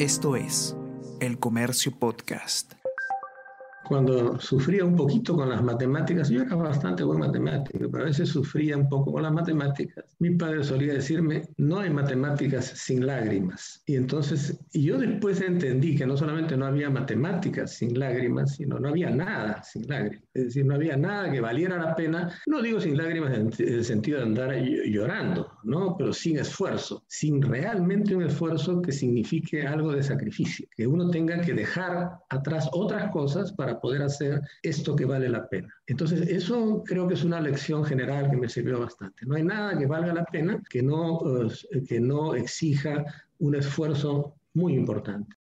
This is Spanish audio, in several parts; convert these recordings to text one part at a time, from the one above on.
Esto es El Comercio Podcast cuando sufría un poquito con las matemáticas, yo era bastante buen matemático, pero a veces sufría un poco con las matemáticas. Mi padre solía decirme, no hay matemáticas sin lágrimas. Y entonces yo después entendí que no solamente no había matemáticas sin lágrimas, sino no había nada sin lágrimas. Es decir, no había nada que valiera la pena, no digo sin lágrimas en el sentido de andar llorando, ¿no? pero sin esfuerzo, sin realmente un esfuerzo que signifique algo de sacrificio, que uno tenga que dejar atrás otras cosas para poder hacer esto que vale la pena. Entonces, eso creo que es una lección general que me sirvió bastante. No hay nada que valga la pena que no, eh, que no exija un esfuerzo muy importante.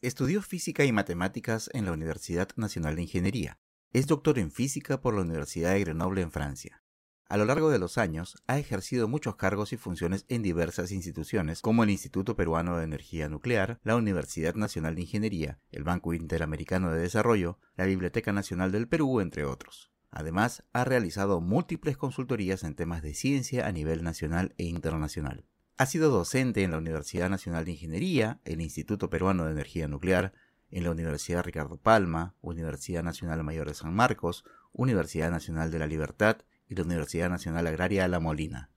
Estudió física y matemáticas en la Universidad Nacional de Ingeniería. Es doctor en física por la Universidad de Grenoble en Francia. A lo largo de los años, ha ejercido muchos cargos y funciones en diversas instituciones, como el Instituto Peruano de Energía Nuclear, la Universidad Nacional de Ingeniería, el Banco Interamericano de Desarrollo, la Biblioteca Nacional del Perú, entre otros. Además, ha realizado múltiples consultorías en temas de ciencia a nivel nacional e internacional. Ha sido docente en la Universidad Nacional de Ingeniería, el Instituto Peruano de Energía Nuclear, en la Universidad Ricardo Palma, Universidad Nacional Mayor de San Marcos, Universidad Nacional de la Libertad y la Universidad Nacional Agraria de La Molina.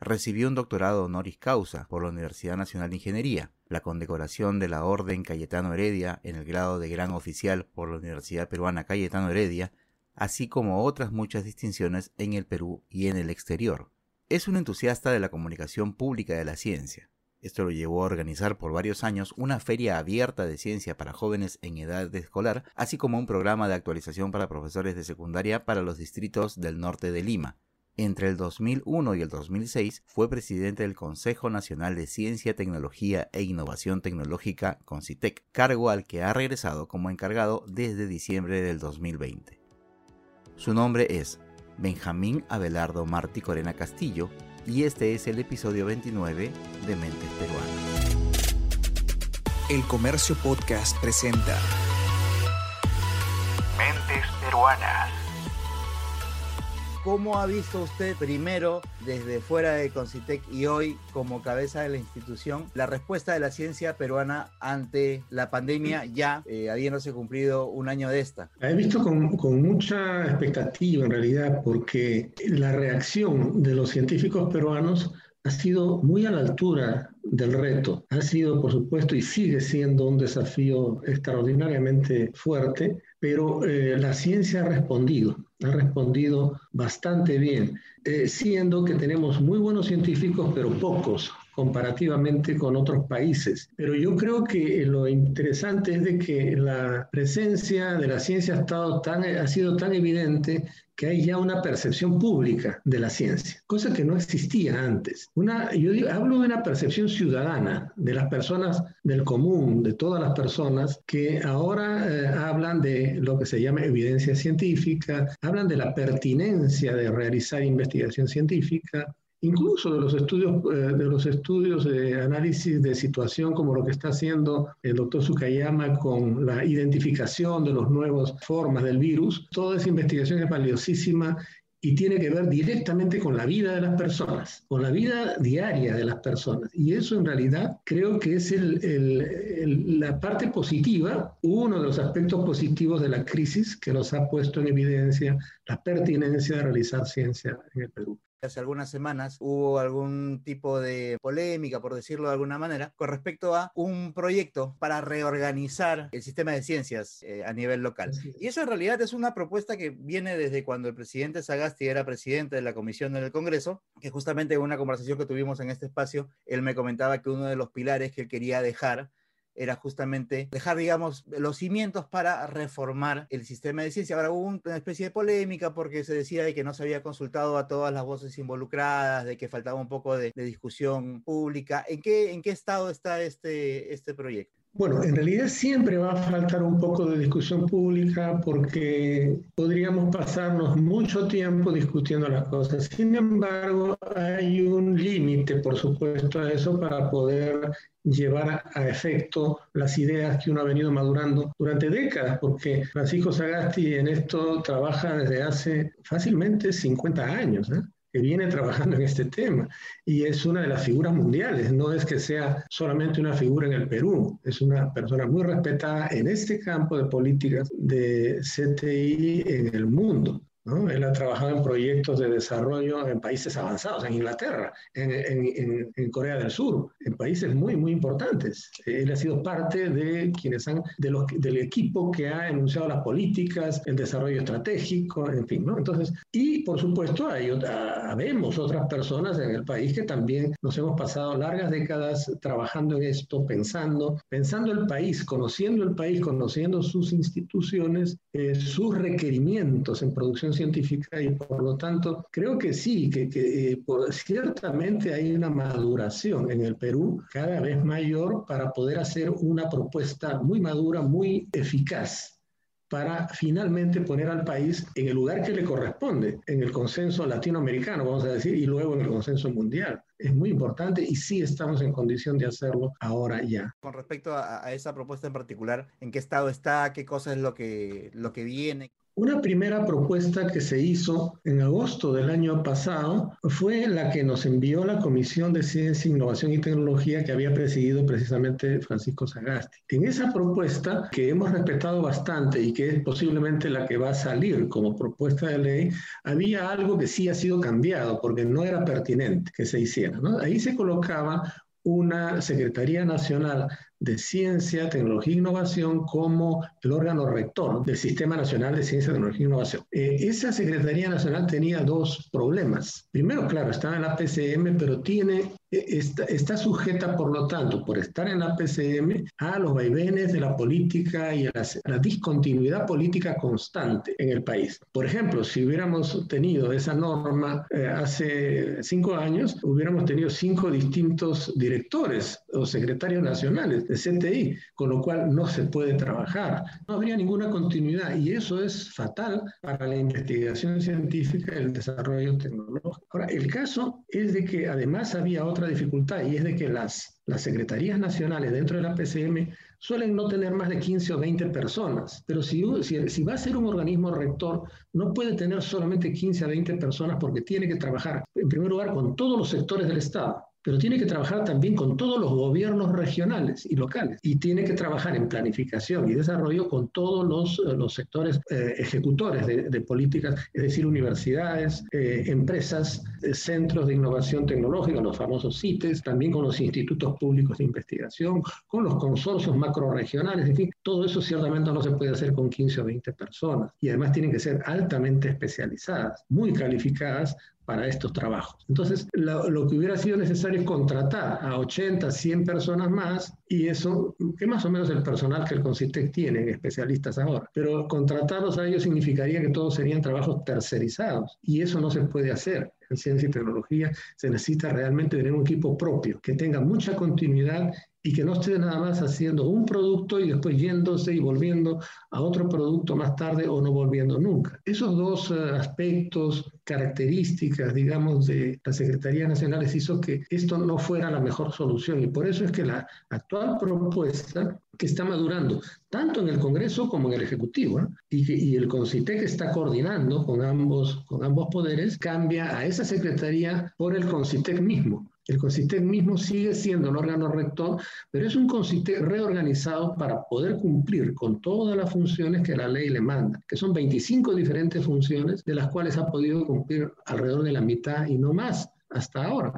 Recibió un doctorado honoris causa por la Universidad Nacional de Ingeniería, la condecoración de la Orden Cayetano Heredia en el grado de Gran Oficial por la Universidad Peruana Cayetano Heredia, así como otras muchas distinciones en el Perú y en el exterior. Es un entusiasta de la comunicación pública de la ciencia. Esto lo llevó a organizar por varios años una feria abierta de ciencia para jóvenes en edad escolar, así como un programa de actualización para profesores de secundaria para los distritos del norte de Lima. Entre el 2001 y el 2006 fue presidente del Consejo Nacional de Ciencia, Tecnología e Innovación Tecnológica, CONCITEC, cargo al que ha regresado como encargado desde diciembre del 2020. Su nombre es Benjamín Abelardo Martí Corena Castillo y este es el episodio 29 de Mentes Peruanas. El Comercio Podcast presenta Mentes Peruanas. ¿Cómo ha visto usted primero desde fuera de Concitec y hoy como cabeza de la institución la respuesta de la ciencia peruana ante la pandemia ya eh, habiéndose cumplido un año de esta? he visto con, con mucha expectativa en realidad porque la reacción de los científicos peruanos ha sido muy a la altura del reto. Ha sido, por supuesto, y sigue siendo un desafío extraordinariamente fuerte, pero eh, la ciencia ha respondido, ha respondido bastante bien, eh, siendo que tenemos muy buenos científicos, pero pocos comparativamente con otros países. Pero yo creo que lo interesante es de que la presencia de la ciencia ha, estado tan, ha sido tan evidente que hay ya una percepción pública de la ciencia, cosa que no existía antes. Yo hablo de una percepción ciudadana, de las personas del común, de todas las personas, que ahora eh, hablan de lo que se llama evidencia científica, hablan de la pertinencia de realizar investigación científica, incluso de los estudios eh, de los estudios de análisis de situación como lo que está haciendo el doctor Sukayama con la identificación de las nuevas formas del virus, toda esa investigación es valiosísima y tiene que ver directamente con la vida de las personas, con la vida diaria de las personas. Y eso en realidad creo que es la parte positiva, uno de los aspectos positivos de la crisis que nos ha puesto en evidencia la pertinencia de realizar ciencia en el Perú hace algunas semanas hubo algún tipo de polémica, por decirlo de alguna manera, con respecto a un proyecto para reorganizar el sistema de ciencias eh, a nivel local. Y eso en realidad es una propuesta que viene desde cuando el presidente Sagasti era presidente de la comisión en el Congreso, que justamente en una conversación que tuvimos en este espacio, él me comentaba que uno de los pilares que él quería dejar era justamente dejar, digamos, los cimientos para reformar el sistema de ciencia. Ahora hubo una especie de polémica porque se decía de que no se había consultado a todas las voces involucradas, de que faltaba un poco de, discusión pública. ¿En qué, ¿En qué estado está este, este proyecto? Bueno, en realidad siempre va a faltar un poco de discusión pública porque podríamos pasarnos mucho tiempo discutiendo las cosas. Sin embargo, hay un límite, por supuesto, a eso para poder llevar a efecto las ideas que uno ha venido madurando durante décadas, porque Francisco Sagasti en esto trabaja desde hace fácilmente 50 años. ¿eh? Que viene trabajando en este tema. Y es una de las figuras mundiales, no es que sea solamente una figura en el Perú, es una persona muy respetada en este campo de políticas de CTI en el mundo. Él ha trabajado en proyectos de desarrollo en países avanzados, en Inglaterra, en, Corea del Sur, en países muy, muy importantes. Él ha sido parte de quienes han, de los, del equipo que ha enunciado las políticas, el desarrollo estratégico, en fin, ¿no? Entonces, y por supuesto, hay, vemos otras personas en el país que también nos hemos pasado largas décadas trabajando en esto, pensando, pensando el país, conociendo el país, conociendo sus instituciones, eh, sus requerimientos en producción científica y por lo tanto creo que sí, que, eh, ciertamente hay una maduración en el Perú cada vez mayor para poder hacer una propuesta muy madura, muy eficaz para finalmente poner al país en el lugar que le corresponde, en el consenso latinoamericano, vamos a decir, y luego en el consenso mundial. Es muy importante y sí estamos en condición de hacerlo ahora ya. Con respecto a, a esa propuesta en particular, ¿en qué estado está? ¿Qué cosa es lo que, lo que viene? Una primera propuesta que se hizo en agosto del año pasado fue la que nos envió la Comisión de Ciencia, Innovación y Tecnología que había presidido precisamente Francisco Sagasti. En esa propuesta, que hemos respetado bastante y que es posiblemente la que va a salir como propuesta de ley, había algo que sí ha sido cambiado porque no era pertinente que se hiciera. Ahí se colocaba una Secretaría Nacional de Ciencia, Tecnología e Innovación como el órgano rector del Sistema Nacional de Ciencia, Tecnología e Innovación. Eh, esa Secretaría Nacional tenía dos problemas. Primero, claro, estaba en la PCM, pero tiene, eh, está, está, sujeta, por lo tanto, por estar en la PCM, a los vaivenes de la política y a la, discontinuidad política constante en el país. Por ejemplo, si hubiéramos tenido esa norma eh, hace cinco años, hubiéramos tenido cinco distintos directores o secretarios nacionales CTI, con lo cual no se puede trabajar. No habría ninguna continuidad y eso es fatal para la investigación científica y el desarrollo tecnológico. Ahora, el caso es de que además había otra dificultad y es de que las, las secretarías nacionales dentro de la PCM suelen no tener más de 15 o 20 personas, pero si, si, si, va a ser un organismo rector, no puede tener solamente 15 a 20 personas porque tiene que trabajar, en primer lugar, con todos los sectores del Estado pero tiene que trabajar también con todos los gobiernos regionales y locales y tiene que trabajar en planificación y desarrollo con todos los, eh, los sectores eh, ejecutores de, políticas, es decir, universidades, eh, empresas, centros de innovación tecnológica, los famosos CITES, también con los institutos públicos de investigación, con los consorcios macroregionales, en fin, todo eso ciertamente no se puede hacer con 15 o 20 personas y además tienen que ser altamente especializadas, muy calificadas para estos trabajos. Entonces, lo, que hubiera sido necesario es contratar a 80, 100 personas más, y eso, que más o menos el personal que el CONCITEC tiene, especialistas ahora, pero contratarlos a ellos significaría que todos serían trabajos tercerizados, y eso no se puede hacer. En ciencia y tecnología se necesita realmente tener un equipo propio, que tenga mucha continuidad y que no esté nada más haciendo un producto y después yéndose y volviendo a otro producto más tarde o no volviendo nunca. Esos dos eh, aspectos, características, digamos, de la Secretaría Nacional hizo que esto no fuera la mejor solución y por eso es que la actual propuesta que está madurando tanto en el Congreso como en el Ejecutivo y, que, y el CONCITEC está coordinando con ambos, con ambos poderes, cambia a esa Secretaría por el CONCITEC mismo. El CONCITEC mismo sigue siendo el órgano rector, pero es un CONCITEC reorganizado para poder cumplir con todas las funciones que la ley le manda, que son 25 diferentes funciones, de las cuales ha podido cumplir alrededor de la mitad y no más hasta ahora,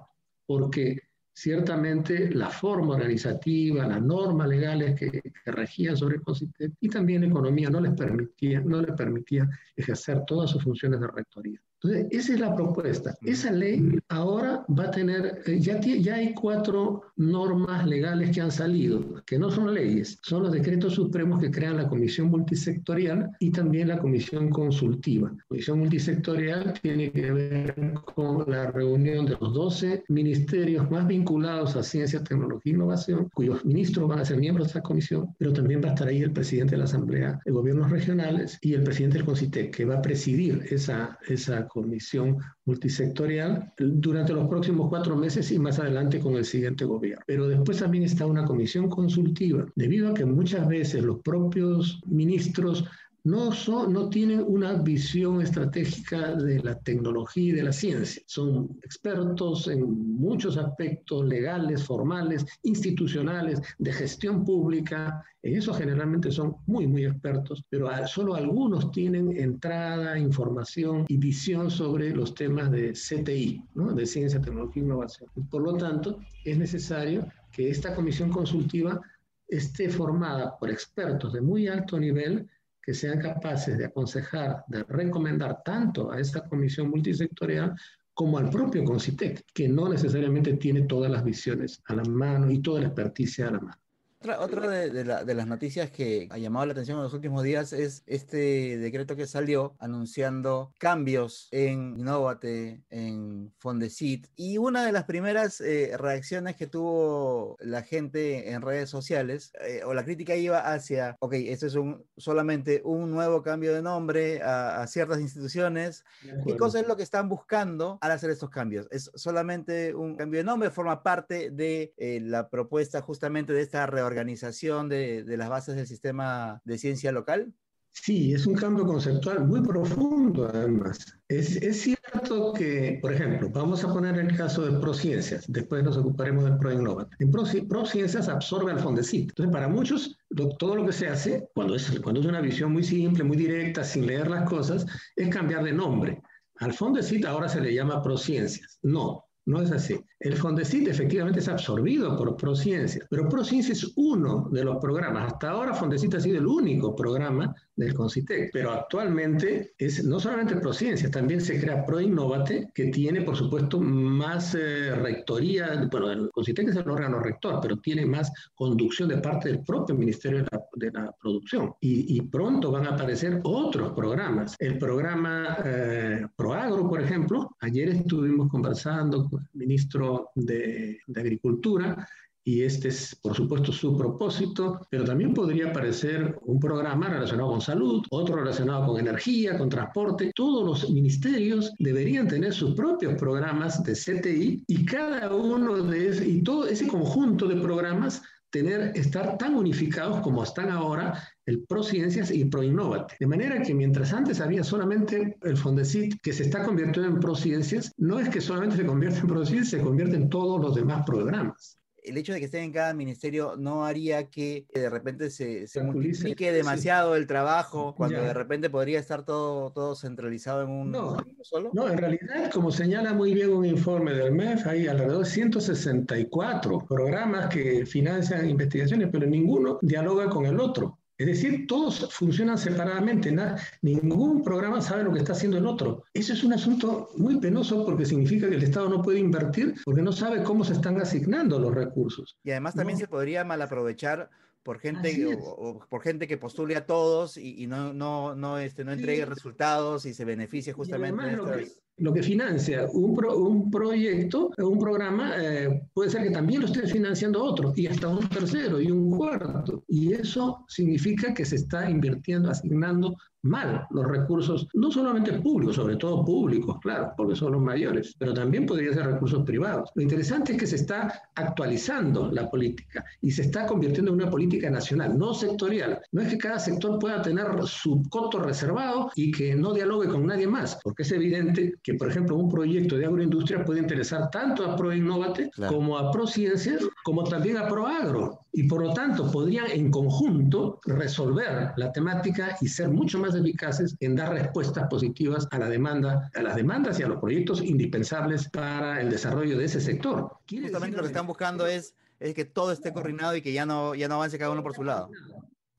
porque ciertamente la forma organizativa, las normas legales que, regían sobre el CONCITEC y también economía no les permitía, no les permitía ejercer todas sus funciones de rectoría. Entonces, esa es la propuesta. Esa ley ahora va a tener, eh, ya, ya hay cuatro normas legales que han salido, que no son leyes, son los decretos supremos que crean la Comisión Multisectorial y también la Comisión Consultiva. La Comisión Multisectorial tiene que ver con la reunión de los 12 ministerios más vinculados a ciencia, tecnología e innovación, cuyos ministros van a ser miembros de esa comisión, pero también va a estar ahí el presidente de la Asamblea de Gobiernos Regionales y el presidente del CONCITEC, que va a presidir esa, esa comisión multisectorial durante los próximos cuatro meses y más adelante con el siguiente gobierno. Pero después también está una comisión consultiva, debido a que muchas veces los propios ministros no, tienen una visión estratégica de la tecnología y de la ciencia. Son expertos en muchos aspectos legales, formales, institucionales, de gestión pública. En eso generalmente son muy, muy expertos, pero solo algunos tienen entrada, información y visión sobre los temas de CTI, de ciencia, tecnología e innovación. Por lo tanto, es necesario que esta comisión consultiva esté formada por expertos de muy alto nivel que sean capaces de aconsejar, de recomendar tanto a esta comisión multisectorial como al propio CONCITEC, que no necesariamente tiene todas las visiones a la mano y toda la experticia a la mano. Otra, de, las noticias que ha llamado la atención en los últimos días es este decreto que salió anunciando cambios en Innovate, en Fondesit. Y una de las primeras eh, reacciones que tuvo la gente en redes sociales, eh, o la crítica iba hacia, ok, esto es un, solamente un nuevo cambio de nombre a, ciertas instituciones. ¿Qué cosa es lo que están buscando al hacer estos cambios? ¿Es solamente un cambio de nombre? ¿Forma parte de eh, la propuesta justamente de esta reorganización? Organización de, de las bases del sistema de ciencia local? Sí, es un cambio conceptual muy profundo además. Es, es, cierto que, por ejemplo, vamos a poner el caso de Prociencias, después nos ocuparemos del ProInnovat. En Prociencias absorbe al Fondesit. Entonces, para muchos, todo lo que se hace, cuando es, cuando es una visión muy simple, muy directa, sin leer las cosas, es cambiar de nombre. Al Fondesit ahora se le llama Prociencias. No, no es así. El Fondesit efectivamente es absorbido por Prociencia, pero Prociencia es uno de los programas. Hasta ahora Fondesit ha sido el único programa del Concitec, pero actualmente es no solamente Prociencia, también se crea ProInnovate, que tiene, por supuesto, más eh, rectoría, bueno, el Concitec es el órgano rector, pero tiene más conducción de parte del propio Ministerio de la, Producción. Y, pronto van a aparecer otros programas. El programa eh, ProAgro, por ejemplo, ayer estuvimos conversando ministro de, Agricultura, y este es, por supuesto, su propósito, pero también podría aparecer un programa relacionado con salud, otro relacionado con energía, con transporte. Todos los ministerios deberían tener sus propios programas de CTI y cada uno de esos, y todo ese conjunto de programas tener, estar tan unificados como están ahora el ProCiencias y ProInnovate. De manera que mientras antes había solamente el Fondesit que se está convirtiendo en ProCiencias, no es que solamente se convierte en ProCiencias, se convierte en todos los demás programas el hecho de que estén en cada ministerio no haría que de repente se, se multiplique demasiado el trabajo, cuando de repente podría estar todo, todo centralizado en un, no, solo? No, en realidad, como señala muy bien un informe del MEF, hay alrededor de 164 programas que financian investigaciones, pero ninguno dialoga con el otro. Es decir, todos funcionan separadamente, ningún programa sabe lo que está haciendo el otro. Eso es un asunto muy penoso porque significa que el Estado no puede invertir porque no sabe cómo se están asignando los recursos. Y además también se podría malaprovechar por gente o, por gente que postule a todos y, no, no, no, este, no entregue resultados y se beneficie justamente de lo que financia un, un proyecto, un programa, eh, puede ser que también lo esté financiando otro, y hasta un tercero y un cuarto. Y eso significa que se está invirtiendo, asignando mal los recursos, no solamente públicos, sobre todo públicos, claro, porque son los mayores, pero también podría ser recursos privados. Lo interesante es que se está actualizando la política y se está convirtiendo en una política nacional, no sectorial. No es que cada sector pueda tener su coto reservado y que no dialogue con nadie más, porque es evidente que, por ejemplo, un proyecto de agroindustria puede interesar tanto a ProInnovate como a ProCiencias, como también a ProAgro. Y por lo tanto, podrían en conjunto resolver la temática y ser mucho más eficaces en dar respuestas positivas a la demanda, a las demandas y a los proyectos indispensables para el desarrollo de ese sector. Justamente lo que están buscando es, es que todo esté coordinado y que ya no, ya no avance cada uno por su lado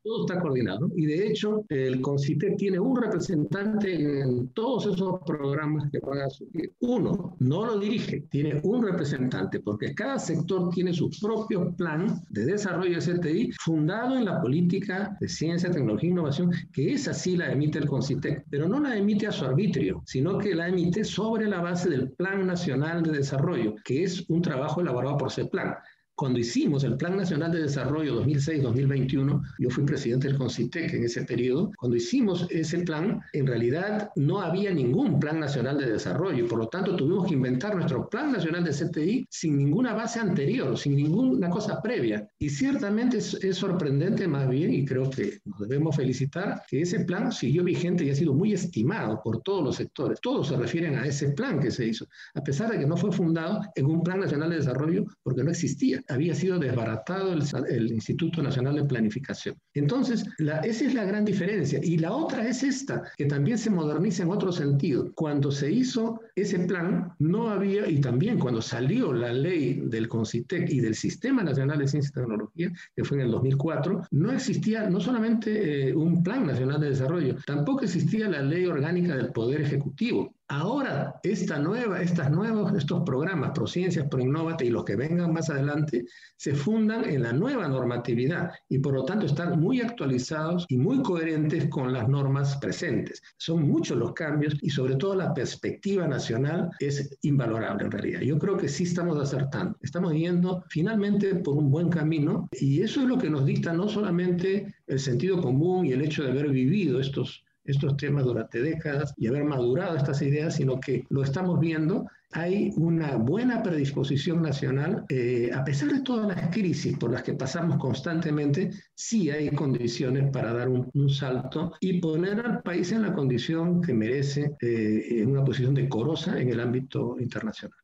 todo está coordinado. Y de hecho, el CONCITE tiene un representante en todos esos programas que van a subir. Uno, no lo dirige, tiene un representante, porque cada sector tiene su propio plan de desarrollo de CTI fundado en la política de ciencia, tecnología e innovación, que esa sí la emite el CONCITEC, pero no la emite a su arbitrio, sino que la emite sobre la base del Plan Nacional de Desarrollo, que es un trabajo elaborado por CEPLAN. Cuando hicimos el Plan Nacional de Desarrollo 2006-2021, yo fui presidente del CONCITEC en ese periodo, cuando hicimos ese plan, en realidad no había ningún Plan Nacional de Desarrollo y por lo tanto tuvimos que inventar nuestro Plan Nacional de CTI sin ninguna base anterior, sin ninguna cosa previa. Y ciertamente es, es sorprendente más bien, y creo que nos debemos felicitar, que ese plan siguió vigente y ha sido muy estimado por todos los sectores. Todos se refieren a ese plan que se hizo, a pesar de que no fue fundado en un Plan Nacional de Desarrollo porque no existía. Había sido desbaratado el, el Instituto Nacional de Planificación. Entonces, la, esa es la gran diferencia. Y la otra es esta, que también se moderniza en otro sentido. Cuando se hizo ese plan, no había, y también cuando salió la ley del CONCITEC y del Sistema Nacional de Ciencia y Tecnología, que fue en el 2004, no existía no solamente eh, un Plan Nacional de Desarrollo, tampoco existía la ley orgánica del Poder Ejecutivo. Ahora, esta nueva, estas nuevos, estos programas, Prociencias, Proinnovate y los que vengan más adelante, se fundan en la nueva normatividad y por lo tanto están muy actualizados y muy coherentes con las normas presentes. Son muchos los cambios y sobre todo la perspectiva nacional es invalorable en realidad. Yo creo que sí estamos acertando. Estamos yendo finalmente por un buen camino y eso es lo que nos dicta no solamente el sentido común y el hecho de haber vivido estos estos temas durante décadas y haber madurado estas ideas, sino que lo estamos viendo. Hay una buena predisposición nacional, eh, a pesar de todas las crisis por las que pasamos constantemente, sí hay condiciones para dar un, un salto y poner al país en la condición que merece, eh, en una posición decorosa en el ámbito internacional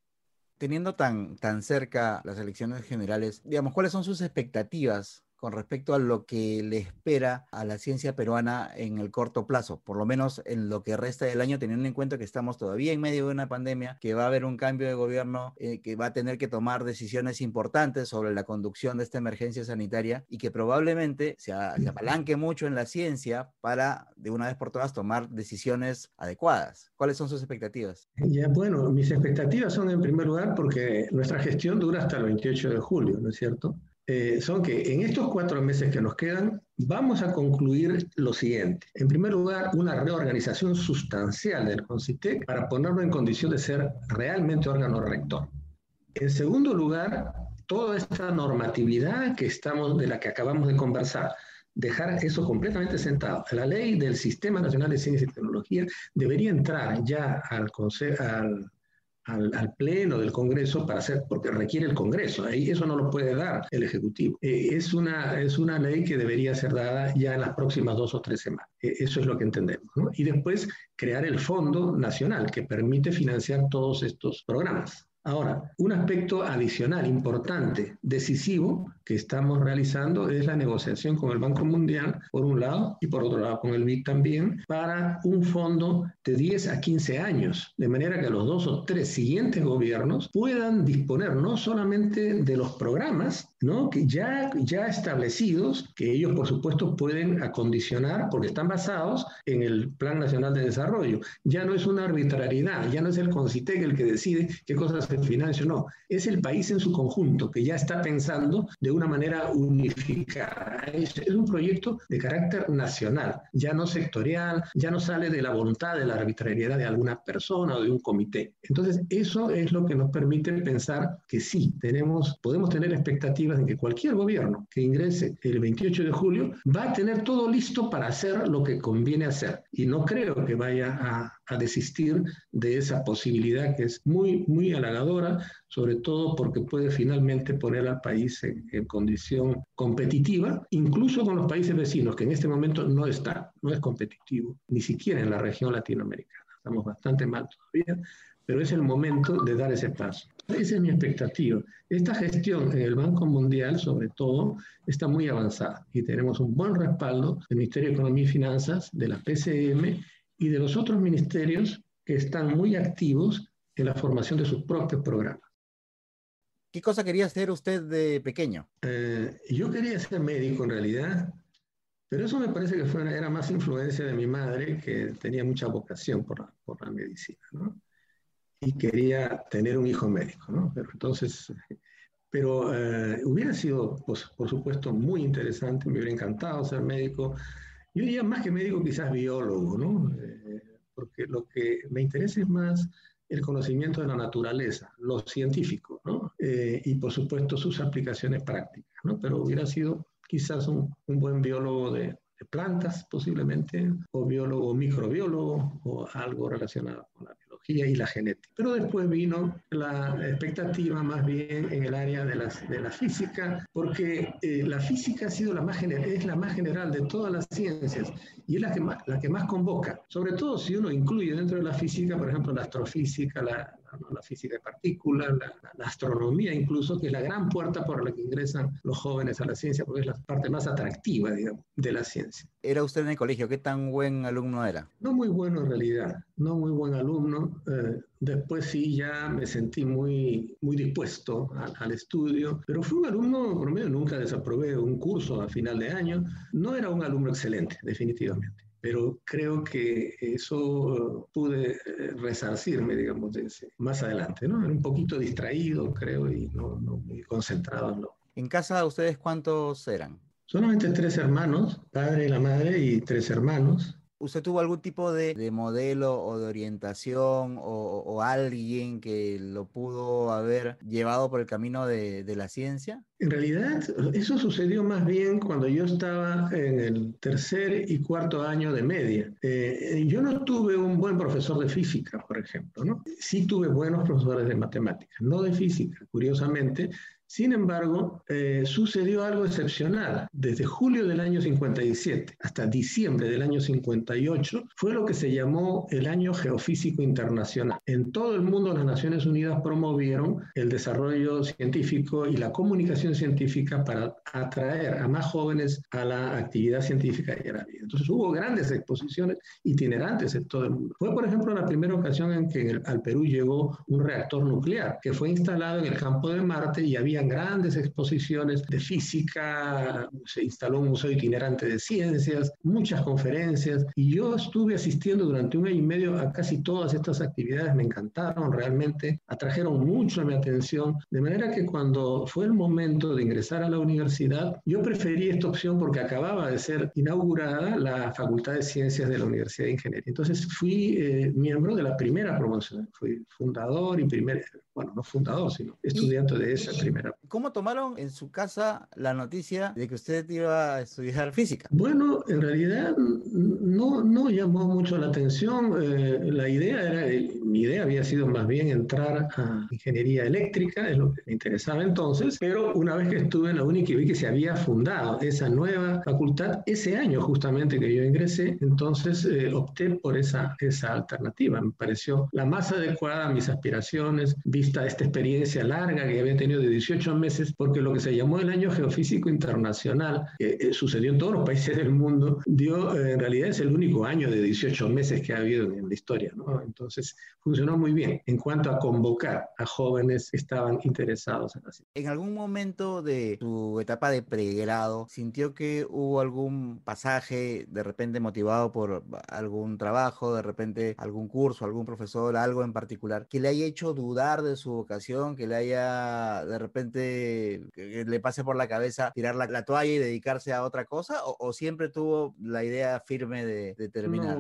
teniendo tan, tan cerca las elecciones generales, digamos, ¿cuáles son sus expectativas con respecto a lo que le espera a la ciencia peruana en el corto plazo, por lo menos en lo que resta del año, teniendo en cuenta que estamos todavía en medio de una pandemia, que va a haber un cambio de gobierno, eh, que va a tener que tomar decisiones importantes sobre la conducción de esta emergencia sanitaria y que probablemente se, se apalanque mucho en la ciencia para de una vez por todas tomar decisiones adecuadas. ¿Cuáles son sus expectativas? Ya, bueno, mis expectativas son en primer lugar porque nuestra gestión dura hasta el 28 de julio, ¿no es cierto? Eh, son que en estos cuatro meses que nos quedan vamos a concluir lo siguiente. En primer lugar, una reorganización sustancial del CONCITEC para ponerlo en condición de ser realmente órgano rector. En segundo lugar, toda esta normatividad que estamos, de la que acabamos de conversar, dejar eso completamente sentado. La ley del Sistema Nacional de Ciencia y Tecnología debería entrar ya al, al al, al, Pleno del Congreso para hacer, porque requiere el Congreso, ahí eso no lo puede dar el Ejecutivo. Eh, es, una, es una ley que debería ser dada ya en las próximas dos o tres semanas. Eh, eso es lo que entendemos. Y después crear el Fondo Nacional que permite financiar todos estos programas. Ahora, un aspecto adicional, importante, decisivo, que estamos realizando es la negociación con el Banco Mundial, por un lado, y por otro lado con el BIC también, para un fondo de 10 a 15 años, de manera que los dos o tres siguientes gobiernos puedan disponer no solamente de los programas, ¿no? que ya, ya establecidos, que ellos por supuesto pueden acondicionar porque están basados en el Plan Nacional de Desarrollo. Ya no es una arbitrariedad, ya no es el CONCITEC el que decide qué cosas se financian, no, es el país en su conjunto que ya está pensando de una manera unificada. Es, es un proyecto de carácter nacional, ya no sectorial, ya no sale de la voluntad, de la arbitrariedad de alguna persona o de un comité. Entonces, eso es lo que nos permite pensar que sí, tenemos, podemos tener expectativas en que cualquier gobierno que ingrese el 28 de julio va a tener todo listo para hacer lo que conviene hacer. Y no creo que vaya a, a desistir de esa posibilidad que es muy, muy halagadora, sobre todo porque puede finalmente poner al país en, en, condición competitiva, incluso con los países vecinos, que en este momento no está, no es competitivo, ni siquiera en la región latinoamericana. Estamos bastante mal todavía, pero es el momento de dar ese paso. Esa es mi expectativa. Esta gestión en el Banco Mundial, sobre todo, está muy avanzada y tenemos un buen respaldo del Ministerio de Economía y Finanzas, de la PCM y de los otros ministerios que están muy activos en la formación de sus propios programas. ¿Qué cosa quería hacer usted de pequeño? Eh, yo quería ser médico en realidad, pero eso me parece que fue, era más influencia de mi madre, que tenía mucha vocación por la, por la medicina, ¿no? Y quería tener un hijo médico, ¿no? Pero entonces, pero eh, hubiera sido, pues, por supuesto, muy interesante, me hubiera encantado ser médico. Yo diría más que médico, quizás biólogo, ¿no? Eh, porque lo que me interesa es más el conocimiento de la naturaleza, lo científico, ¿no? Eh, y por supuesto sus aplicaciones prácticas, ¿no? Pero hubiera sido quizás un, un buen biólogo de, plantas posiblemente, o biólogo microbiólogo, o algo relacionado con la y la genética. Pero después vino la expectativa más bien en el área de, las, de la física, porque eh, la física ha sido la más general, es la más general de todas las ciencias y es la que, más, la que más convoca, sobre todo si uno incluye dentro de la física, por ejemplo, la astrofísica, la, la física de partículas, la, astronomía incluso, que es la gran puerta por la que ingresan los jóvenes a la ciencia, porque es la parte más atractiva, digamos, de la ciencia. ¿Era usted en el colegio? ¿Qué tan buen alumno era? No muy bueno en realidad, no muy buen alumno. Eh, después sí ya me sentí muy, muy dispuesto al estudio, pero fui un alumno, por lo menos nunca desaprobé un curso a final de año. No era un alumno excelente, definitivamente pero creo que eso pude eh, resarcirme, digamos, de ese, más adelante, ¿no? Era un poquito distraído, creo, y no, no muy concentrado en lo. ¿En casa ustedes cuántos eran? Solamente tres hermanos, padre y la madre, y tres hermanos. ¿Usted tuvo algún tipo de, modelo o de orientación o, alguien que lo pudo haber llevado por el camino de, la ciencia? En realidad, eso sucedió más bien cuando yo estaba en el tercer y cuarto año de media. Eh, yo no tuve un buen profesor de física, por ejemplo, ¿no? Sí tuve buenos profesores de matemáticas, no de física, curiosamente, sin embargo, eh, sucedió algo excepcional. Desde julio del año 57 hasta diciembre del año 58 fue lo que se llamó el Año Geofísico Internacional. En todo el mundo las Naciones Unidas promovieron el desarrollo científico y la comunicación científica para atraer a más jóvenes a la actividad científica y a la vida. Entonces hubo grandes exposiciones itinerantes en todo el mundo. Fue, por ejemplo, la primera ocasión en que al Perú llegó un reactor nuclear que fue instalado en el campo de Marte y había grandes exposiciones de física, se instaló un museo itinerante de ciencias, muchas conferencias, y yo estuve asistiendo durante un año y medio a casi todas estas actividades, me encantaron realmente, atrajeron mucho a mi atención, de manera que cuando fue el momento de ingresar a la universidad, yo preferí esta opción porque acababa de ser inaugurada la Facultad de Ciencias de la Universidad de Ingeniería. Entonces fui eh, miembro de la primera promoción, fui fundador y primer, bueno, no fundador, sino estudiante de esa primera. ¿Cómo tomaron en su casa la noticia de que usted iba a estudiar física? Bueno, en realidad no, no llamó mucho la atención. Eh, la idea era, eh, mi idea había sido más bien entrar a ingeniería eléctrica, es lo que me interesaba entonces, pero una vez que estuve en la UNI que vi que se había fundado esa nueva facultad, ese año justamente que yo ingresé, entonces eh, opté por esa, esa alternativa. Me pareció la más adecuada a mis aspiraciones, vi esta experiencia larga que había tenido de 18 meses, porque lo que se llamó el Año Geofísico Internacional, que eh, sucedió en todos los países del mundo, dio, eh, en realidad es el único año de 18 meses que ha habido en, la historia, ¿no? Entonces, funcionó muy bien en cuanto a convocar a jóvenes que estaban interesados en la ciencia. ¿En algún momento de su etapa de pregrado sintió que hubo algún pasaje de repente motivado por algún trabajo, de repente algún curso, algún profesor, algo en particular, que le haya hecho dudar de su vocación, que le haya de repente, le pase por la cabeza tirar la, toalla y dedicarse a otra cosa? ¿O, siempre tuvo la idea firme de, terminar?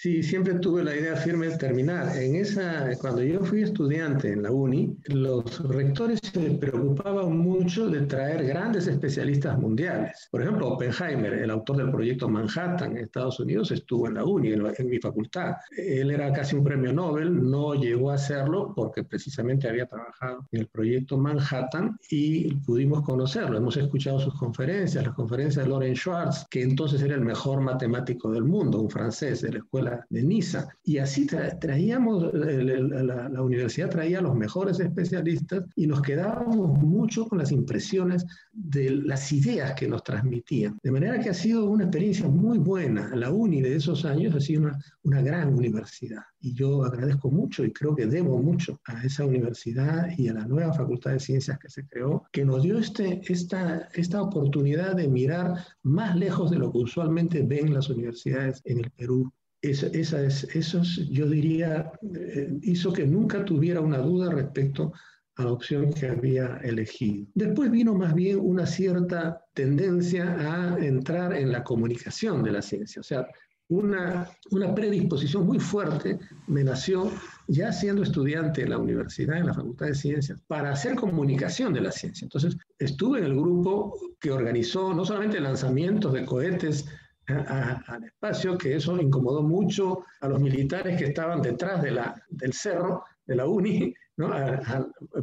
Sí, siempre tuve la idea firme de terminar. En esa, cuando yo fui estudiante en la uni, los rectores se preocupaban mucho de traer grandes especialistas mundiales. Por ejemplo, Oppenheimer, el autor del proyecto Manhattan en Estados Unidos, estuvo en la uni, en, en mi facultad. Él era casi un premio Nobel, no llegó a hacerlo porque precisamente había trabajado en el proyecto Manhattan y pudimos conocerlo. Hemos escuchado sus conferencias, las conferencias de Loren Schwartz, que entonces era el mejor matemático del mundo, un francés de la escuela de Niza. Y así traíamos, la, la universidad traía a los mejores especialistas y nos quedábamos mucho con las impresiones de las ideas que nos transmitían. De manera que ha sido una experiencia muy buena. La UNI de esos años ha sido una, una gran universidad y yo agradezco mucho y creo que debo mucho a esa universidad y a la nueva Facultad de Ciencias que se creó, que nos dio este, esta, esta oportunidad de mirar más lejos de lo que usualmente ven las universidades en el Perú. Esa, esa es, eso yo diría, eh, hizo que nunca tuviera una duda respecto a la opción que había elegido. Después vino más bien una cierta tendencia a entrar en la comunicación de la ciencia, o sea, una, una predisposición muy fuerte me nació ya siendo estudiante en la universidad, en la Facultad de Ciencias, para hacer comunicación de la ciencia. Entonces, estuve en el grupo que organizó no solamente lanzamientos de cohetes al espacio, que eso incomodó mucho a los militares que estaban detrás de la, del cerro, de la UNI, ¿no?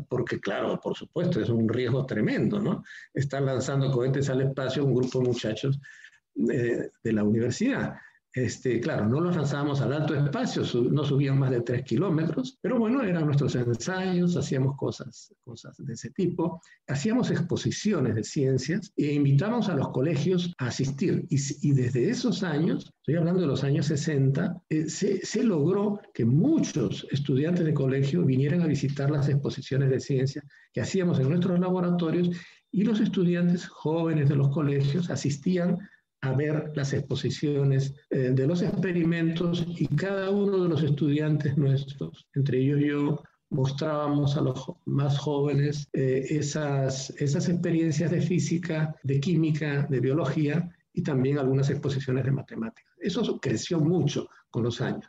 porque claro, por supuesto, es un riesgo tremendo, ¿no? Están lanzando cohetes al espacio un grupo de muchachos de, de la universidad. Este, claro, no los lanzábamos al alto espacio, no subían más de tres kilómetros, pero bueno, eran nuestros ensayos, hacíamos cosas, cosas de ese tipo, hacíamos exposiciones de ciencias e invitábamos a los colegios a asistir. Y, desde esos años, estoy hablando de los años 60, eh, se, se, logró que muchos estudiantes de colegio vinieran a visitar las exposiciones de ciencia que hacíamos en nuestros laboratorios y los estudiantes jóvenes de los colegios asistían a ver las exposiciones eh, de los experimentos y cada uno de los estudiantes nuestros, entre ellos yo, mostrábamos a los más jóvenes eh, esas, esas experiencias de física, de química, de biología y también algunas exposiciones de matemáticas. Eso creció mucho con los años.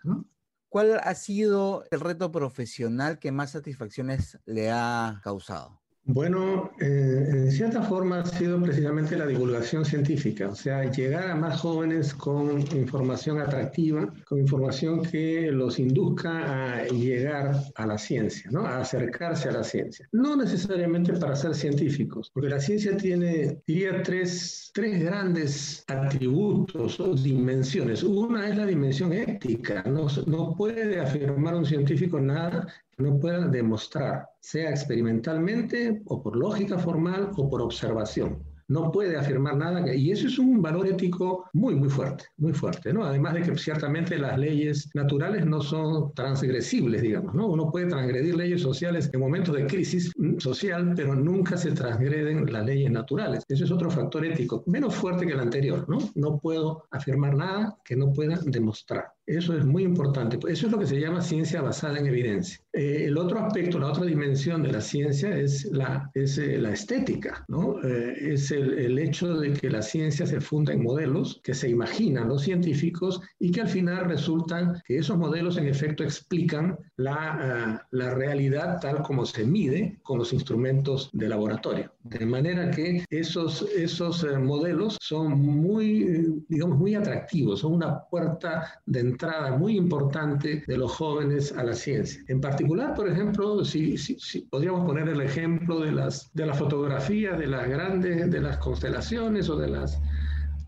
¿Cuál ha sido el reto profesional que más satisfacciones le ha causado? Bueno, eh, en cierta forma ha sido precisamente la divulgación científica, o sea, llegar a más jóvenes con información atractiva, con información que los induzca a llegar a la ciencia, ¿no? a acercarse a la ciencia. No necesariamente para ser científicos, porque la ciencia tiene, diría, tres, tres grandes atributos o dimensiones. Una es la dimensión ética, no, no puede afirmar un científico nada no pueda demostrar, sea experimentalmente o por lógica formal o por observación no puede afirmar nada, y eso es un valor ético muy, muy fuerte, muy fuerte, ¿no? Además de que ciertamente las leyes naturales no son transgresibles, digamos, ¿no? Uno puede transgredir leyes sociales en momentos de crisis social, pero nunca se transgreden las leyes naturales. Eso es otro factor ético, menos fuerte que el anterior, ¿no? No puedo afirmar nada que no pueda demostrar. Eso es muy importante. Eso es lo que se llama ciencia basada en evidencia. Eh, el otro aspecto, la otra dimensión de la ciencia es la, es, eh, la estética, ¿no? Eh, es el, hecho de que la ciencia se funda en modelos que se imaginan los científicos y que al final resultan que esos modelos en efecto explican la, la realidad tal como se mide con los instrumentos de laboratorio. De manera que esos, esos modelos son muy, digamos, muy atractivos, son una puerta de entrada muy importante de los jóvenes a la ciencia. En particular, por ejemplo, si, si, podríamos poner el ejemplo de las, de las fotografías de las grandes, de las constelaciones o de las,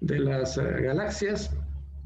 de las eh, galaxias,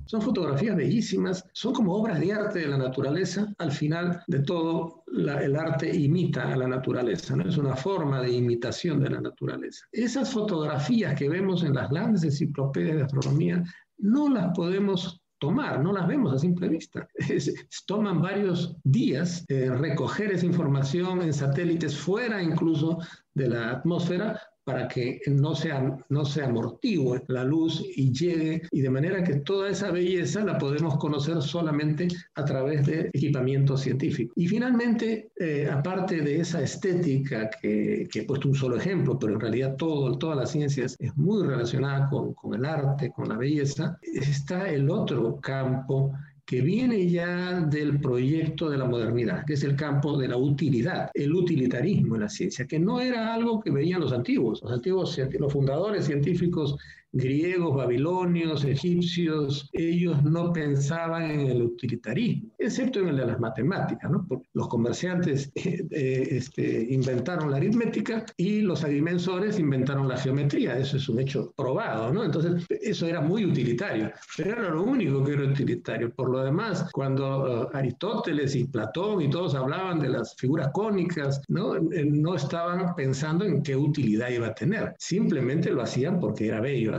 son fotografías bellísimas, son como obras de arte de la naturaleza. Al final de todo, el arte imita a la naturaleza, es una forma de imitación de la naturaleza. Esas fotografías que vemos en las grandes enciclopedias de astronomía no las podemos tomar, no las vemos a simple vista. toman varios días eh, recoger esa información en satélites fuera incluso de la atmósfera para que no se, no se amortigue la luz y llegue, y de manera que toda esa belleza la podemos conocer solamente a través de equipamiento científico. Y finalmente, eh, aparte de esa estética que, que, he puesto un solo ejemplo, pero en realidad todo, toda la ciencia es, es muy relacionada con, con el arte, con la belleza, está el otro campo que viene ya del proyecto de la modernidad, que es el campo de la utilidad, el utilitarismo en la ciencia, que no era algo que veían los antiguos. Los antiguos, los fundadores científicos griegos, babilonios, egipcios, ellos no pensaban en el utilitarismo, excepto en el de las matemáticas, ¿no? Porque los comerciantes eh, eh, este, inventaron la aritmética y los agrimensores inventaron la geometría, eso es un hecho probado, ¿no? Entonces, eso era muy utilitario, pero era lo único que era utilitario. Por lo demás, cuando uh, Aristóteles y Platón y todos hablaban de las figuras cónicas, ¿no? Eh, no estaban pensando en qué utilidad iba a tener, simplemente lo hacían porque era bello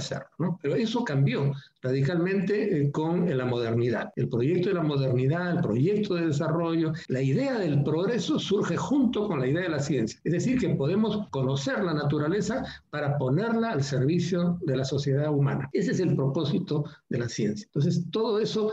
pero eso cambió radicalmente eh, con la modernidad. El proyecto de la modernidad, el proyecto de desarrollo, la idea del progreso surge junto con la idea de la ciencia. Es decir, que podemos conocer la naturaleza para ponerla al servicio de la sociedad humana. Ese es el propósito de la ciencia. Entonces, todo eso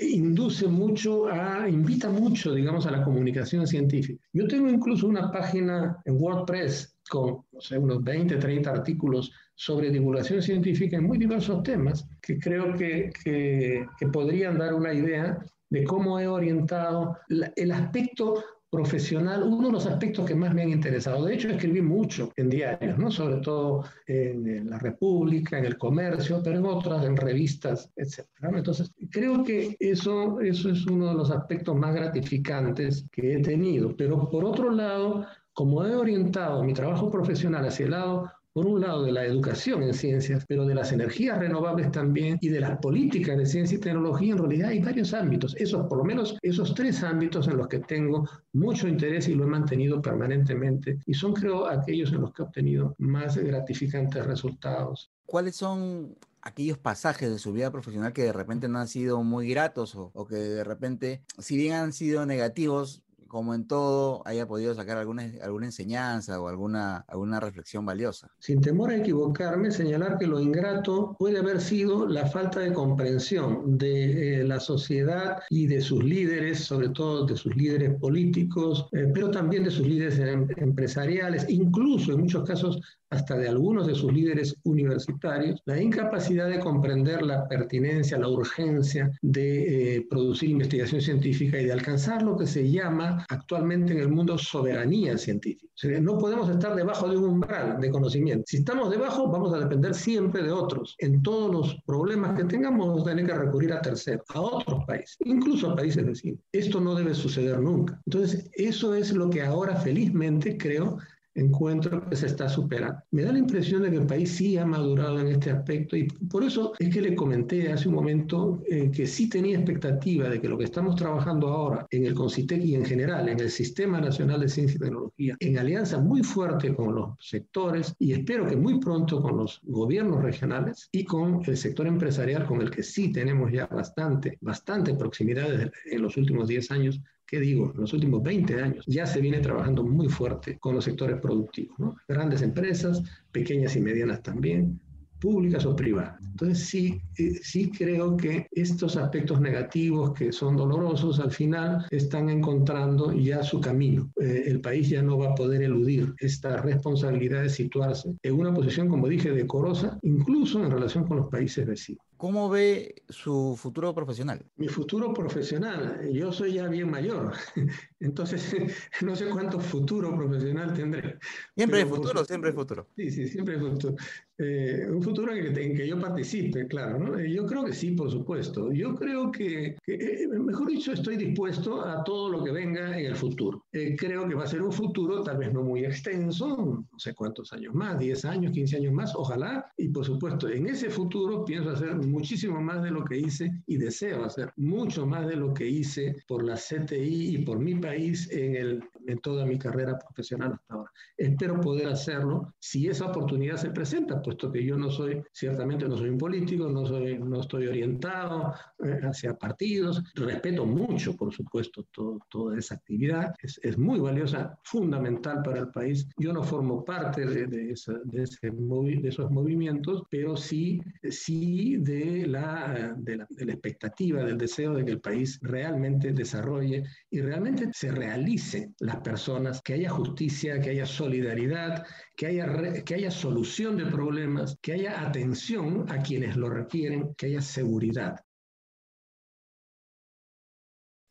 induce mucho a, invita mucho, digamos, a la comunicación científica. Yo tengo incluso una página en WordPress con, no sé, unos 20, 30 artículos sobre divulgación científica en muy diversos temas que creo que, que, que podrían dar una idea de cómo he orientado el aspecto profesional, uno de los aspectos que más me han interesado. De hecho, escribí mucho en diarios, ¿no? sobre todo en La República, en El Comercio, pero en otras, en revistas, etc. Entonces, creo que eso, eso es uno de los aspectos más gratificantes que he tenido. Pero por otro lado, como he orientado mi trabajo profesional hacia el lado por un lado, de la educación en ciencias, pero de las energías renovables también y de las políticas de ciencia y tecnología, en realidad hay varios ámbitos, esos, por lo menos esos tres ámbitos en los que tengo mucho interés y lo he mantenido permanentemente y son, creo, aquellos en los que he obtenido más gratificantes resultados. ¿Cuáles son aquellos pasajes de su vida profesional que de repente no han sido muy gratos o, o, que de repente, si bien han sido negativos, como en todo, haya podido sacar alguna, alguna enseñanza o alguna, alguna reflexión valiosa. Sin temor a equivocarme, señalar que lo ingrato puede haber sido la falta de comprensión de eh, la sociedad y de sus líderes, sobre todo de sus líderes políticos, eh, pero también de sus líderes em empresariales, incluso en muchos casos hasta de algunos de sus líderes universitarios, la incapacidad de comprender la pertinencia, la urgencia de eh, producir investigación científica y de alcanzar lo que se llama actualmente en el mundo soberanía científica. O sea, no podemos estar debajo de un umbral de conocimiento. Si estamos debajo, vamos a depender siempre de otros. En todos los problemas que tengamos, vamos a tener que recurrir a terceros, a otros países, incluso a países vecinos. Esto no debe suceder nunca. Entonces, eso es lo que ahora felizmente creo encuentro que se está superando. Me da la impresión de que el país sí ha madurado en este aspecto y por eso es que le comenté hace un momento eh, que sí tenía expectativa de que lo que estamos trabajando ahora en el CONCITEC y en general en el Sistema Nacional de Ciencia y Tecnología, en alianza muy fuerte con los sectores y espero que muy pronto con los gobiernos regionales y con el sector empresarial con el que sí tenemos ya bastante, bastante proximidad en los últimos 10 años, ¿qué digo? Los últimos 20 años ya se viene trabajando muy fuerte con los sectores productivos. Grandes empresas, pequeñas y medianas también, públicas o privadas. Entonces sí, eh, sí creo que estos aspectos negativos que son dolorosos al final están encontrando ya su camino. Eh, el país ya no va a poder eludir esta responsabilidad de situarse en una posición, como dije, decorosa, incluso en relación con los países vecinos. ¿Cómo ve su futuro profesional? Mi futuro profesional, yo soy ya bien mayor, entonces no sé cuánto futuro profesional tendré. Siempre hay futuro, siempre hay futuro. Sí, sí, siempre hay futuro. Eh, un futuro en que, en que, yo participe, claro, ¿no? Eh, yo creo que sí, por supuesto. Yo creo que, que eh, mejor dicho, estoy dispuesto a todo lo que venga en el futuro. Eh, creo que va a ser un futuro tal vez no muy extenso, no sé cuántos años más, 10 años, 15 años más, ojalá. Y por supuesto, en ese futuro pienso hacer muchísimo más de lo que hice y deseo hacer mucho más de lo que hice por la CTI y por mi país en, el, en toda mi carrera profesional hasta ahora. Espero poder hacerlo si esa oportunidad se presenta, puesto que yo no soy, ciertamente no soy un político, no, soy, no estoy orientado eh, hacia partidos, respeto mucho, por supuesto, todo, toda esa actividad, es, es, muy valiosa, fundamental para el país. Yo no formo parte de, de, esa, de, ese de esos movimientos, pero sí, sí de la, de la, de la expectativa, del deseo de que el país realmente desarrolle y realmente se realicen personas, que haya justicia, que haya solidaridad, que haya, que haya solución de problemas, que haya atención a quienes lo requieren, que haya seguridad.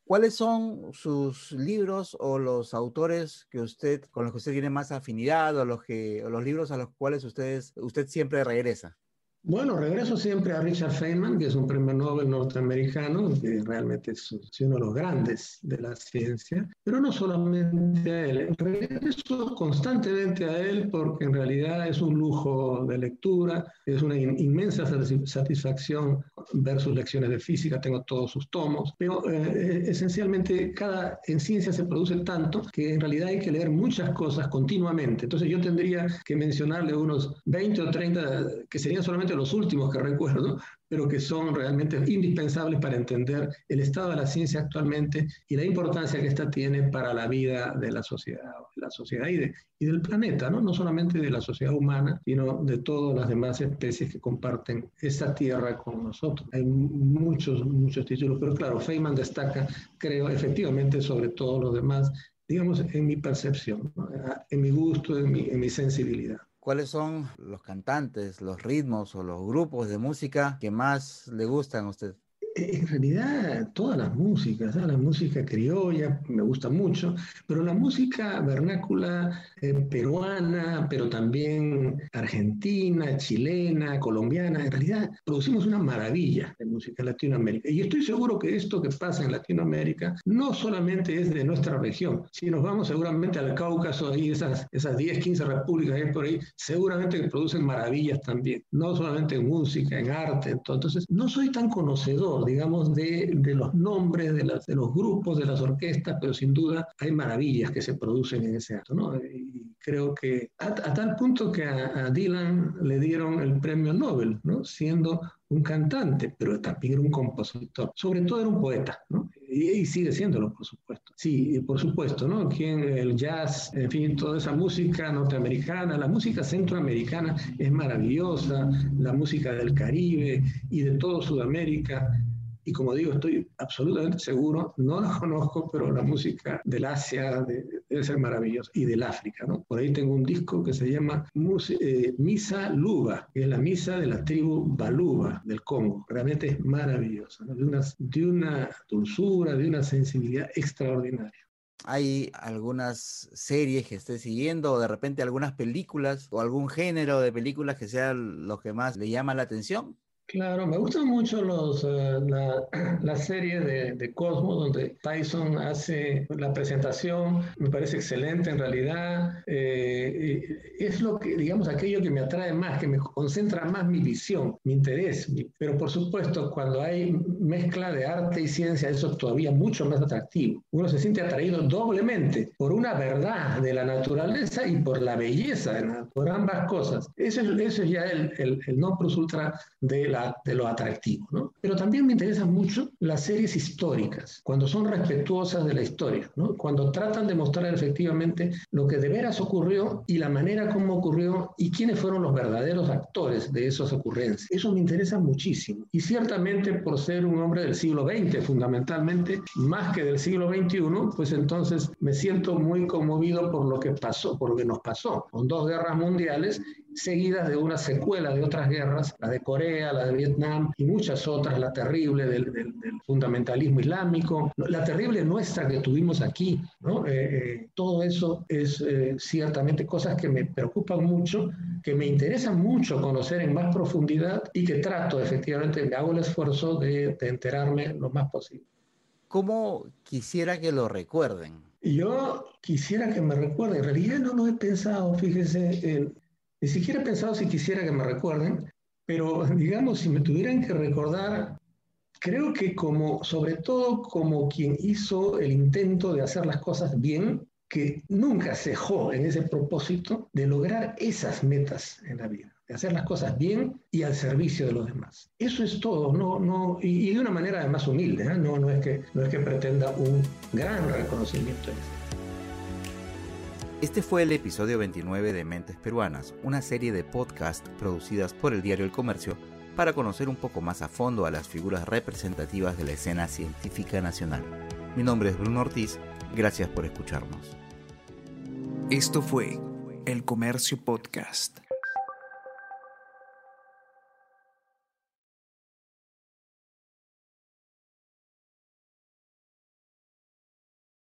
¿Cuáles son sus libros o los autores que usted, con los que usted tiene más afinidad o los, que, o los libros a los cuales usted siempre regresa? Bueno, regreso siempre a Richard Feynman, que es un premio Nobel norteamericano, que realmente es, uno de los grandes de la ciencia, pero no solamente a él. Regreso constantemente a él porque en realidad es un lujo de lectura, es una inmensa satisfacción ver sus lecciones de física, tengo todos sus tomos, pero eh, esencialmente cada, en ciencia se produce tanto que en realidad hay que leer muchas cosas continuamente. Entonces yo tendría que mencionarle unos 20 o 30 que serían solamente los últimos que recuerdo, pero que son realmente indispensables para entender el estado de la ciencia actualmente y la importancia que ésta tiene para la vida de la sociedad, la sociedad y, y del planeta, ¿no? no solamente de la sociedad humana, sino de todas las demás especies que comparten esta tierra con nosotros. Hay muchos, muchos títulos, pero claro, Feynman destaca, creo, efectivamente sobre todos los demás, digamos, en mi percepción, en mi gusto, en mi, en mi sensibilidad. ¿Cuáles son los cantantes, los ritmos o los grupos de música que más le gustan a usted? En realidad todas las músicas, la música criolla me gusta mucho, pero la música vernácula eh, peruana, pero también argentina, chilena, colombiana, en realidad producimos una maravilla de música Latinoamérica. Y estoy seguro que esto que pasa en Latinoamérica no solamente es de nuestra región, si nos vamos seguramente al Cáucaso, y esas, esas 10, 15 repúblicas hay por ahí, seguramente que producen maravillas también, no solamente en música, en arte. Entonces, no soy tan conocedor digamos, de, de los nombres de, las, de, los grupos, de las orquestas, pero sin duda hay maravillas que se producen en ese acto, ¿no? Y creo que a, a tal punto que a, a, Dylan le dieron el premio Nobel, ¿no? Siendo un cantante, pero también era un compositor. Sobre todo era un poeta, ¿no? Y, sigue siéndolo, por supuesto. Sí, por supuesto, ¿no? Quien, el jazz, en fin, toda esa música norteamericana, la música centroamericana es maravillosa, la música del Caribe y de todo Sudamérica y como digo, estoy absolutamente seguro, no la conozco, pero la música del Asia debe ser maravillosa, y del África, ¿no? Por ahí tengo un disco que se llama eh, Misa Luba, que es la misa de la tribu Baluba del Congo. Realmente es maravillosa, de, una, de una dulzura, de una sensibilidad extraordinaria. ¿Hay algunas series que esté siguiendo o de repente algunas películas o algún género de películas que sea lo que más le llama la atención? Claro, me gustan mucho los, uh, la, serie de, de, Cosmos donde Tyson hace la presentación, me parece excelente en realidad. Eh, es lo que, digamos, aquello que me atrae más, que me concentra más mi visión, mi interés. pero por supuesto, cuando hay mezcla de arte y ciencia, eso es todavía mucho más atractivo. Uno se siente atraído doblemente por una verdad de la naturaleza y por la belleza, de la, por ambas cosas. Eso es, eso es ya el, el, el plus ultra de la de lo atractivo. ¿no? Pero también me interesan mucho las series históricas, cuando son respetuosas de la historia, ¿no? cuando tratan de mostrar efectivamente lo que de veras ocurrió y la manera como ocurrió y quiénes fueron los verdaderos actores de esas ocurrencias. Eso me interesa muchísimo. Y ciertamente por ser un hombre del siglo XX, fundamentalmente, más que del siglo XXI, pues entonces me siento muy conmovido por lo que pasó, por lo que nos pasó, con dos guerras mundiales seguidas de una secuela de otras guerras, la de Corea, la de Vietnam y muchas otras, la terrible del, del, del fundamentalismo islámico, la terrible nuestra que tuvimos aquí. ¿no? Eh, eh, todo eso es eh, ciertamente cosas que me preocupan mucho, que me interesan mucho conocer en más profundidad y que trato efectivamente, me hago el esfuerzo de, de enterarme lo más posible. ¿Cómo quisiera que lo recuerden? Yo quisiera que me recuerden, en realidad no lo he pensado, fíjese, en, ni siquiera he pensado si quisiera que me recuerden, pero digamos, si me tuvieran que recordar, creo que como, sobre todo como quien hizo el intento de hacer las cosas bien, que nunca cejó en ese propósito de lograr esas metas en la vida, de hacer las cosas bien y al servicio de los demás. Eso es todo, no, no, y, y de una manera además humilde, ¿eh? no, no, es que, no es que pretenda un gran reconocimiento en eso. Este fue el episodio 29 de Mentes Peruanas, una serie de podcasts producidas por el diario El Comercio para conocer un poco más a fondo a las figuras representativas de la escena científica nacional. Mi nombre es Bruno Ortiz, gracias por escucharnos. Esto fue El Comercio Podcast.